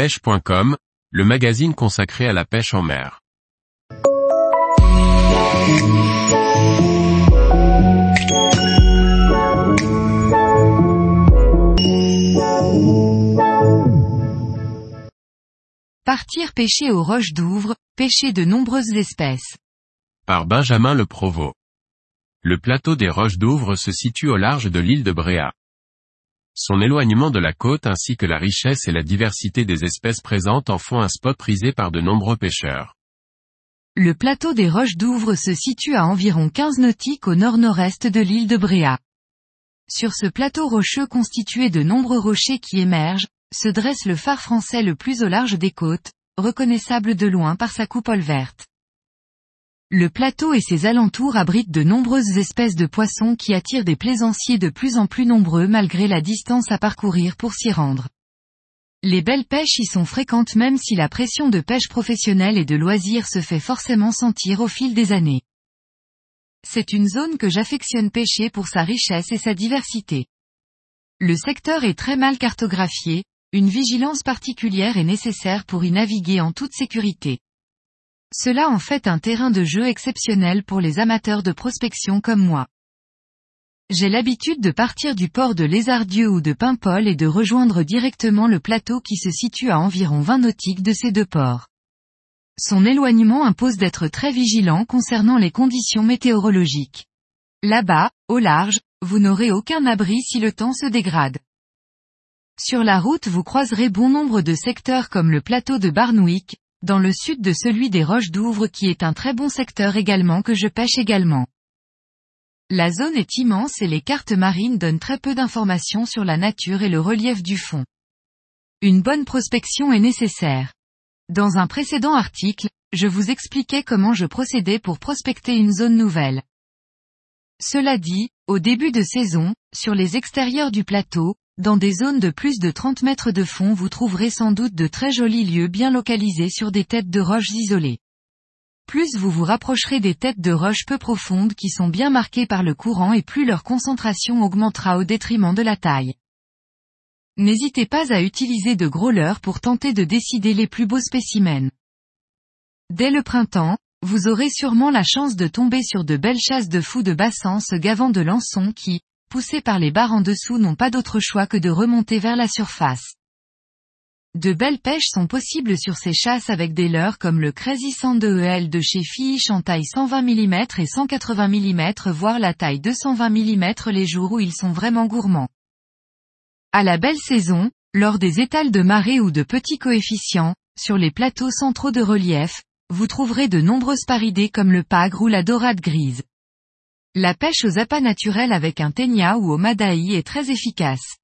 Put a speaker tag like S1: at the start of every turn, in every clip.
S1: pêche.com, le magazine consacré à la pêche en mer.
S2: Partir pêcher aux roches d'Ouvre, pêcher de nombreuses espèces.
S1: Par Benjamin Le Provost. Le plateau des roches d'Ouvre se situe au large de l'île de Bréa. Son éloignement de la côte ainsi que la richesse et la diversité des espèces présentes en font un spot prisé par de nombreux pêcheurs.
S2: Le plateau des roches d'Ouvre se situe à environ 15 nautiques au nord-nord-est de l'île de Bréa. Sur ce plateau rocheux constitué de nombreux rochers qui émergent, se dresse le phare français le plus au large des côtes, reconnaissable de loin par sa coupole verte. Le plateau et ses alentours abritent de nombreuses espèces de poissons qui attirent des plaisanciers de plus en plus nombreux malgré la distance à parcourir pour s'y rendre. Les belles pêches y sont fréquentes même si la pression de pêche professionnelle et de loisirs se fait forcément sentir au fil des années. C'est une zone que j'affectionne pêcher pour sa richesse et sa diversité. Le secteur est très mal cartographié, une vigilance particulière est nécessaire pour y naviguer en toute sécurité. Cela en fait un terrain de jeu exceptionnel pour les amateurs de prospection comme moi. J'ai l'habitude de partir du port de Lézardieu ou de Paimpol et de rejoindre directement le plateau qui se situe à environ 20 nautiques de ces deux ports. Son éloignement impose d'être très vigilant concernant les conditions météorologiques. Là-bas, au large, vous n'aurez aucun abri si le temps se dégrade. Sur la route vous croiserez bon nombre de secteurs comme le plateau de Barnwick, dans le sud de celui des Roches d'Ouvre qui est un très bon secteur également que je pêche également. La zone est immense et les cartes marines donnent très peu d'informations sur la nature et le relief du fond. Une bonne prospection est nécessaire. Dans un précédent article, je vous expliquais comment je procédais pour prospecter une zone nouvelle. Cela dit, au début de saison, sur les extérieurs du plateau, dans des zones de plus de 30 mètres de fond vous trouverez sans doute de très jolis lieux bien localisés sur des têtes de roches isolées. Plus vous vous rapprocherez des têtes de roches peu profondes qui sont bien marquées par le courant et plus leur concentration augmentera au détriment de la taille. N'hésitez pas à utiliser de gros leurres pour tenter de décider les plus beaux spécimens. Dès le printemps, vous aurez sûrement la chance de tomber sur de belles chasses de fous de bassin se gavant de lançons qui, poussés par les barres en dessous n'ont pas d'autre choix que de remonter vers la surface. De belles pêches sont possibles sur ces chasses avec des leurres comme le Crazy Sand EL de chez Fish en taille 120 mm et 180 mm voire la taille 220 mm les jours où ils sont vraiment gourmands. À la belle saison, lors des étals de marée ou de petits coefficients, sur les plateaux centraux de relief, vous trouverez de nombreuses paridés comme le pagre ou la dorade grise. La pêche aux appâts naturels avec un ténia ou au madaï est très efficace.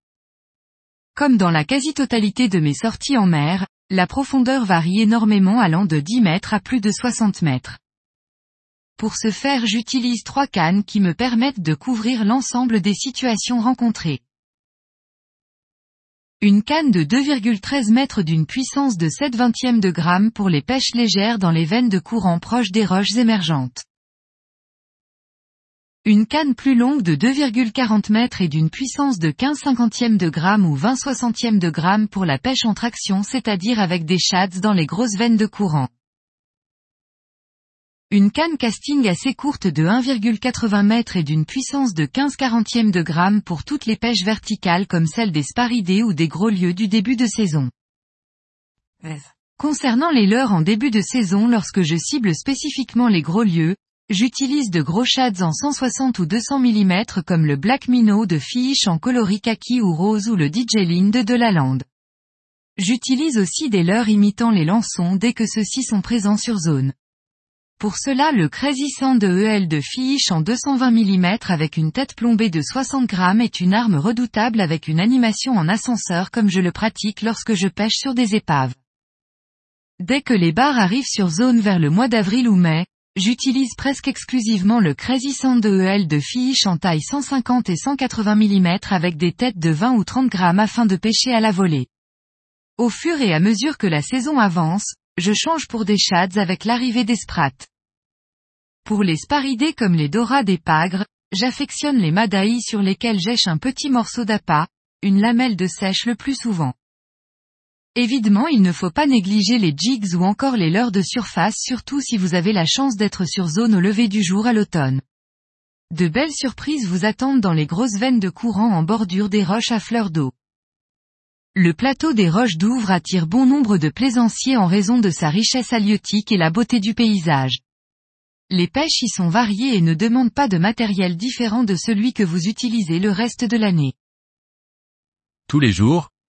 S2: Comme dans la quasi-totalité de mes sorties en mer, la profondeur varie énormément allant de 10 mètres à plus de 60 mètres. Pour ce faire j'utilise trois cannes qui me permettent de couvrir l'ensemble des situations rencontrées. Une canne de 2,13 mètres d'une puissance de 7 vingtièmes de gramme pour les pêches légères dans les veines de courant proches des roches émergentes. Une canne plus longue de 2,40 mètres et d'une puissance de 15 cinquantièmes de gramme ou 20 soixantièmes de gramme pour la pêche en traction c'est-à-dire avec des shads dans les grosses veines de courant. Une canne casting assez courte de 1,80 mètres et d'une puissance de 15 quarantièmes de gramme pour toutes les pêches verticales comme celle des sparidés ou des gros lieux du début de saison. Concernant les leurres en début de saison lorsque je cible spécifiquement les gros lieux, J'utilise de gros shads en 160 ou 200 mm comme le Black Minnow de Fish en coloris kaki ou rose ou le DJ de Delaland. J'utilise aussi des leurres imitant les lançons dès que ceux-ci sont présents sur zone. Pour cela le Crazy de EL de Fish en 220 mm avec une tête plombée de 60 grammes est une arme redoutable avec une animation en ascenseur comme je le pratique lorsque je pêche sur des épaves. Dès que les barres arrivent sur zone vers le mois d'avril ou mai, J'utilise presque exclusivement le Crazy Sand EL de Fish en taille 150 et 180 mm avec des têtes de 20 ou 30 grammes afin de pêcher à la volée. Au fur et à mesure que la saison avance, je change pour des shads avec l'arrivée des sprats. Pour les sparidés comme les dorades et pagres, j'affectionne les madaïs sur lesquels j'èche un petit morceau d'appât, une lamelle de sèche le plus souvent. Évidemment il ne faut pas négliger les jigs ou encore les leurres de surface surtout si vous avez la chance d'être sur zone au lever du jour à l'automne. De belles surprises vous attendent dans les grosses veines de courant en bordure des roches à fleurs d'eau. Le plateau des roches d'Ouvre attire bon nombre de plaisanciers en raison de sa richesse halieutique et la beauté du paysage. Les pêches y sont variées et ne demandent pas de matériel différent de celui que vous utilisez le reste de l'année.
S1: Tous les jours,